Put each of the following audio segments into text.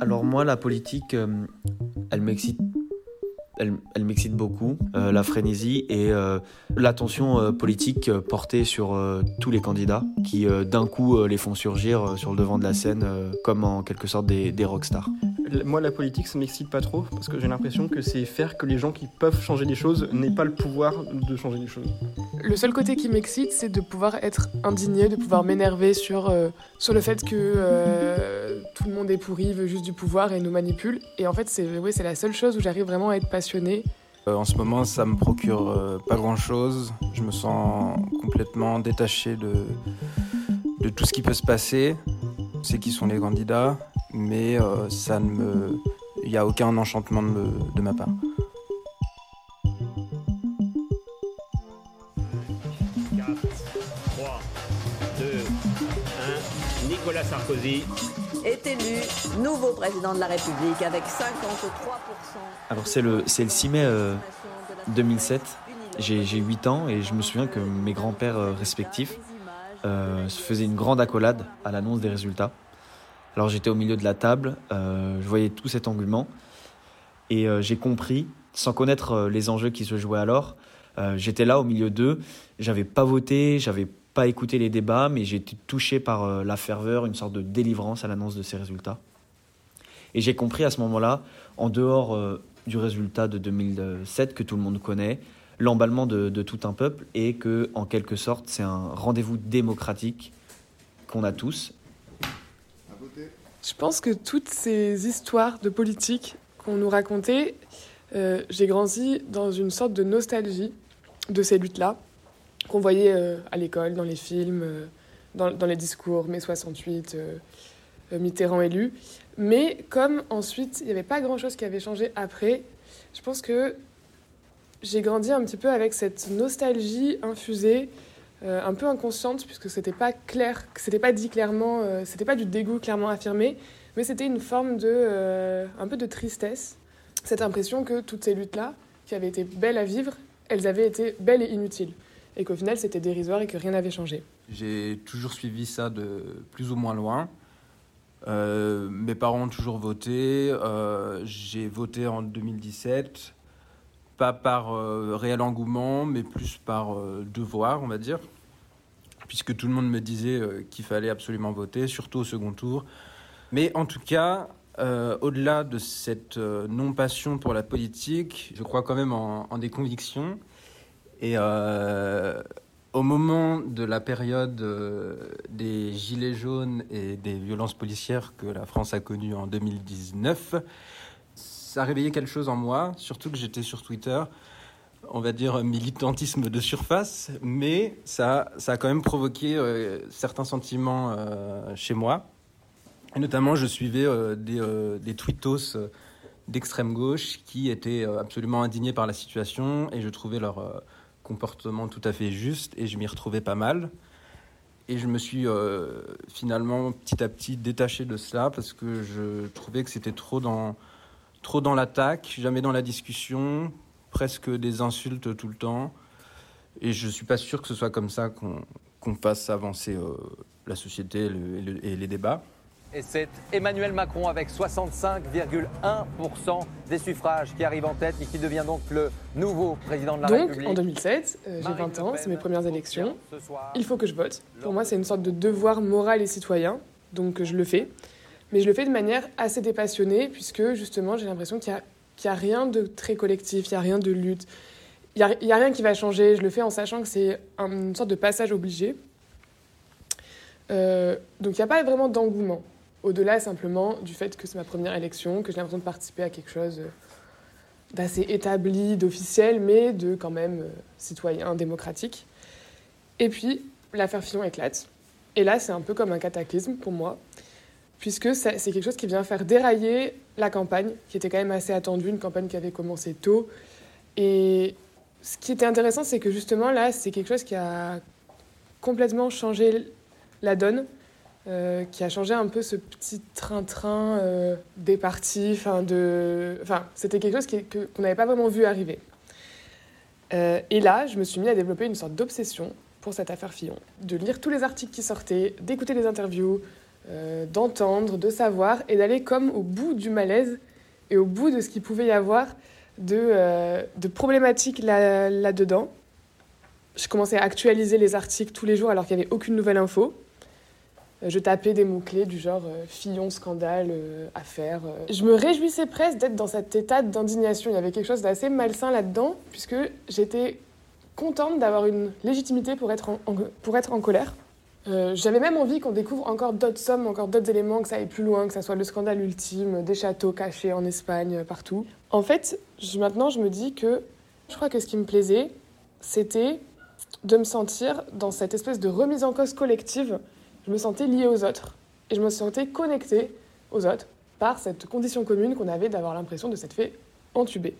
Alors moi, la politique, euh, elle m'excite. Beaucoup, euh, la frénésie et euh, l'attention politique portée sur tous les candidats qui d'un coup les font surgir sur le devant de la scène comme en quelque sorte des, des rockstars. Moi, la politique, ça m'excite pas trop parce que j'ai l'impression que c'est faire que les gens qui peuvent changer les choses n'aient pas le pouvoir de changer les choses. Le seul côté qui m'excite, c'est de pouvoir être indigné, de pouvoir m'énerver sur, euh, sur le fait que euh, tout le monde est pourri, veut juste du pouvoir et nous manipule. Et en fait, c'est oui, c'est la seule chose où j'arrive vraiment à être passionnée. Euh, En ce moment, ça me procure euh, pas grand-chose. Je me sens complètement détaché de, de tout ce qui peut se passer. Sais qui sont les candidats, mais euh, ça ne me, il n'y a aucun enchantement de, me- de ma part. 4, 3, 2, 1. Nicolas Sarkozy. est élu nouveau président de la République avec 53%. Alors c'est le, c'est le 6 mai euh, 2007. J'ai j'ai 8 ans et je me souviens que mes grands-pères euh, respectifs euh, se faisaient une grande accolade à l'annonce des résultats. Alors j'étais au milieu de la table, euh, je voyais tout cet engouement et euh, j'ai compris, sans connaître euh, les enjeux qui se jouaient alors, j'étais là au milieu d'eux, j'avais pas voté, j'avais pas écouté les débats, mais j'ai été touché par la ferveur, une sorte de délivrance à l'annonce de ces résultats. Et j'ai compris à ce moment-là, en dehors du résultat de 2007 que tout le monde connaît, l'emballement de tout un peuple et que, en quelque sorte, c'est un rendez-vous démocratique qu'on a tous. Je pense que toutes ces histoires de politique qu'on nous racontait, euh, j'ai grandi dans une sorte de nostalgie de ces luttes-là, qu'on voyait euh, à l'école, dans les films, euh, dans, dans les discours, mai 68, euh, euh, Mitterrand élu. Mais comme ensuite, il n'y avait pas grand-chose qui avait changé après, je pense que j'ai grandi un petit peu avec cette nostalgie infusée, euh, un peu inconsciente, puisque c'était pas clair, c'était pas dit clairement, euh, c'était pas du dégoût clairement affirmé, mais c'était une forme de, euh, un peu de tristesse, cette impression que toutes ces luttes-là, qui avaient été belles à vivre, elles avaient été belles et inutiles, et qu'au final c'était dérisoire et que rien n'avait changé. J'ai toujours suivi ça de plus ou moins loin. Mes parents ont toujours voté. J'ai voté en 2017, pas par euh, réel engouement, mais plus par euh, devoir, on va dire, puisque tout le monde me disait euh, qu'il fallait absolument voter, surtout au second tour. Mais en tout cas, au-delà de cette non-passion pour la politique, je crois quand même en, des convictions. Et au moment de la période des gilets jaunes et des violences policières que la France a connues en 2019, ça a réveillé quelque chose en moi, surtout que j'étais sur Twitter, on va dire un militantisme de surface, mais ça, ça a quand même provoqué euh, certains sentiments euh, chez moi. Et notamment, je suivais euh, des, euh, des tweetos euh, d'extrême gauche qui étaient euh, absolument indignés par la situation et je trouvais leur euh, comportement tout à fait juste et je m'y retrouvais pas mal. Et je me suis euh, finalement petit à petit détaché de cela parce que je trouvais que c'était trop dans, trop dans l'attaque, jamais dans la discussion, presque des insultes tout le temps. Et je suis pas sûr que ce soit comme ça qu'on qu'on fasse avancer euh, la société et, le- et le- et les débats. Et c'est Emmanuel Macron avec 65,1% des suffrages qui arrive en tête et qui devient donc le nouveau président de la Donc République. en 2007, euh, j'ai Marine 20 Le ans, c'est mes premières élections, ce soir. il faut que je vote. Pour moi c'est une sorte de devoir moral et citoyen, donc je le fais. Mais je le fais de manière assez dépassionnée, puisque justement j'ai l'impression qu'il n'y a, y a rien de très collectif, il n'y a rien de lutte. Il n'y a, a rien qui va changer. Je le fais en sachant que c'est un- une sorte de passage obligé. Euh, donc il n'y a pas vraiment d'engouement, au-delà simplement du fait que c'est ma première élection, que j'ai l'impression de participer à quelque chose d'assez établi, d'officiel, mais de quand même euh, citoyen, démocratique. Et puis l'affaire Fillon éclate. Et là c'est un peu comme un cataclysme pour moi, puisque c'est quelque chose qui vient faire dérailler la campagne, qui était quand même assez attendue, une campagne qui avait commencé tôt. Et ce qui était intéressant, c'est que justement là, c'est quelque chose qui a complètement changé la donne, euh, qui a changé un peu ce petit train-train euh, des partis. Enfin, de... c'était quelque chose qu'on n'avait pas vraiment vu arriver. Euh, et là, je me suis mis à développer une sorte d'obsession pour cette affaire Fillon, de lire tous les articles qui sortaient, d'écouter les interviews, euh, d'entendre, de savoir et d'aller comme au bout du malaise et au bout de ce qu'il pouvait y avoir de, euh, de là-dedans. je commençais à actualiser les articles tous les jours alors qu'il n'y avait aucune nouvelle info. Euh, Je tapais des mots-clés du genre euh, Fillon, scandale, affaire. Je me réjouissais presque d'être dans cet état d'indignation. Il y avait quelque chose d'assez malsain là-dedans, puisque j'étais contente d'avoir une légitimité pour être pour être en colère. Euh, J'avais même envie qu'on découvre encore d'autres sommes, encore d'autres éléments, que ça aille plus loin, que ça soit le scandale ultime, des châteaux cachés en Espagne, euh, partout. En fait, maintenant, je me dis que je crois que ce qui me plaisait, c'était de me sentir dans cette espèce de remise en cause collective. Je me sentais liée aux autres et je me sentais connectée aux autres par cette condition commune qu'on avait d'avoir l'impression de s'être fait entuber.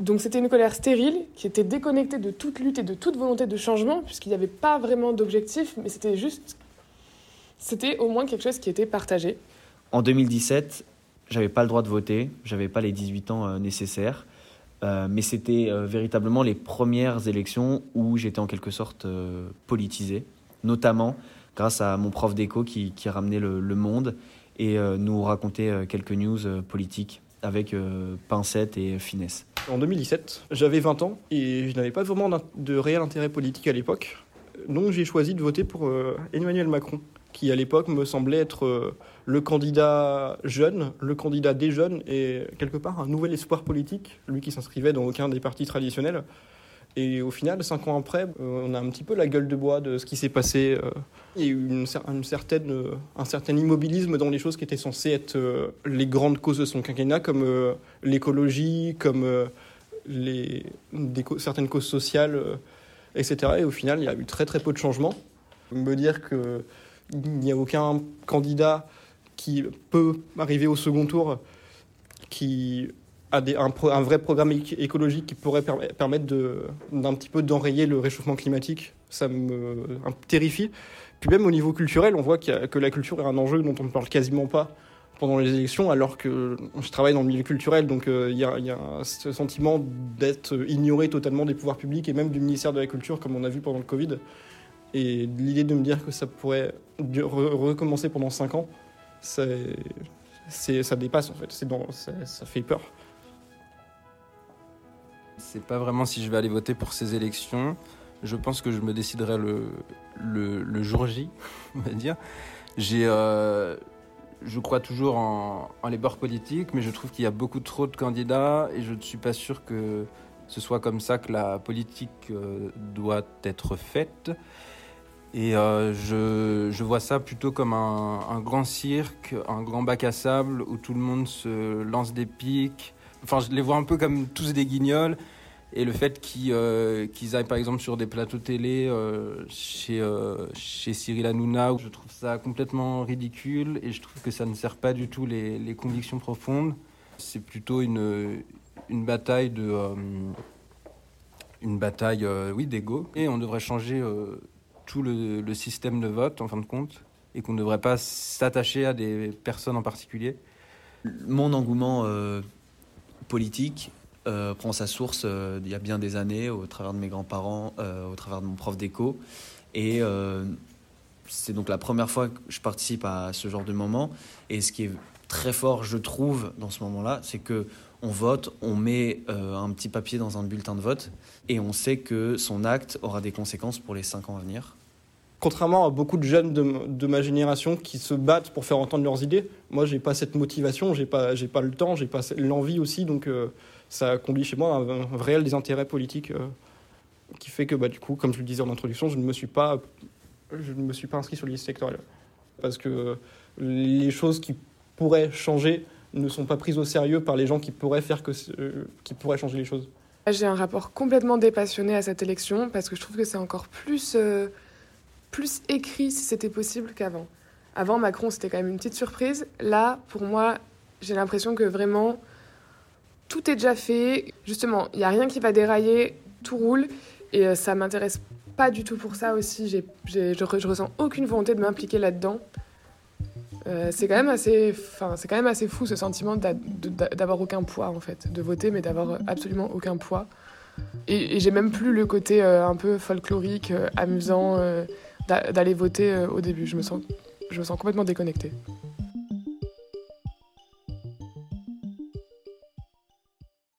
Donc c'était une colère stérile qui était déconnectée de toute lutte et de toute volonté de changement puisqu'il n'y avait pas vraiment d'objectif, mais c'était juste, c'était au moins quelque chose qui était partagé. En 2017, j'avais pas le droit de voter, j'avais pas les 18 ans euh, nécessaires, euh, mais c'était euh, véritablement les premières élections où j'étais en quelque sorte politisé, notamment grâce à mon prof d'éco qui, ramenait le, le monde et nous racontait quelques news politiques avec euh, pincette et finesse. En 2017, j'avais 20 ans et je n'avais pas vraiment de réel intérêt politique à l'époque. Donc j'ai choisi de voter pour euh, Emmanuel Macron, qui à l'époque me semblait être euh, le candidat jeune, le candidat des jeunes et quelque part un nouvel espoir politique, lui qui s'inscrivait dans aucun des partis traditionnels. Et au final, cinq ans après, euh, on a un petit peu la gueule de bois de ce qui s'est passé. Il y a eu une, cer- une certaine, euh, un certain immobilisme dans les choses qui étaient censées être euh, les grandes causes de son quinquennat, comme l'écologie, comme les, certaines causes sociales, etc. Et au final, il y a eu très très peu de changements. Me dire qu'il n'y a aucun candidat qui peut arriver au second tour qui un, vrai programme éc- écologique qui pourrait perm- permettre d'un petit peu d'enrayer le réchauffement climatique, ça me terrifie. Puis même au niveau culturel, on voit que la culture est un enjeu dont on ne parle quasiment pas pendant les élections, alors que je travaille dans le milieu culturel, donc euh, il y, a, ce sentiment d'être ignoré totalement des pouvoirs publics et même du ministère de la Culture, comme on a vu pendant le Covid. Et l'idée de me dire que ça pourrait recommencer pendant 5 ans, ça dépasse en fait, ça fait peur. C'est pas vraiment si je vais aller voter pour ces élections. Je pense que je me déciderai le, jour J, on va dire. J'ai, euh, je crois toujours en, les bords politiques, mais je trouve qu'il y a beaucoup trop de candidats et je ne suis pas sûr que ce soit comme ça que la politique euh, doit être faite. Et euh, je, je vois ça plutôt comme un, un grand cirque, un grand bac à sable où tout le monde se lance des pics. Enfin, je les vois un peu comme tous des guignols. Et le fait qu'ils euh, aillent par exemple sur des plateaux télé euh, chez, euh, chez Cyril Hanouna, je trouve ça complètement ridicule et je trouve que ça ne sert pas du tout les, convictions profondes. C'est plutôt une, une bataille de. une bataille, oui, d'ego. Et on devrait changer tout le, système de vote en fin de compte et qu'on ne devrait pas s'attacher à des personnes en particulier. Mon engouement politique euh, prend sa source euh, il y a bien des années au travers de mes grands-parents, euh, au travers de mon prof d'éco. Et c'est donc la première fois que je participe à ce genre de moment. Et ce qui est très fort, je trouve, dans ce moment-là, c'est que on vote, on met un petit papier dans un bulletin de vote et on sait que son acte aura des conséquences pour les cinq ans à venir. Contrairement à beaucoup de jeunes de, ma génération qui se battent pour faire entendre leurs idées, moi j'ai pas cette motivation, j'ai pas, pas le temps, j'ai pas l'envie aussi, donc euh, ça conduit chez moi un, réel désintérêt politique euh, qui fait que bah, du coup, comme je le disais en introduction, je ne me suis pas, je ne me suis pas inscrit sur les listes électorales parce que les choses qui pourraient changer ne sont pas prises au sérieux par les gens qui pourraient faire que, euh, qui pourraient changer les choses. J'ai un rapport complètement dépassionné à cette élection parce que je trouve que c'est encore plus, euh, plus écrit si c'était possible qu'avant. Avant, Macron, c'était quand même une petite surprise. Là, pour moi, j'ai l'impression que vraiment tout est déjà fait. Justement, il n'y a rien qui va dérailler, tout roule. Et euh, ça m'intéresse pas du tout pour ça aussi. J'ai- je, je ressens aucune volonté de m'impliquer là-dedans. Euh, c'est quand même assez, enfin, c'est quand même assez fou ce sentiment d'avoir aucun poids en fait, de voter mais d'avoir absolument aucun poids. Et, j'ai même plus le côté euh, un peu folklorique, amusant d'aller voter euh, au début. Je me sens je me sens complètement déconnectée.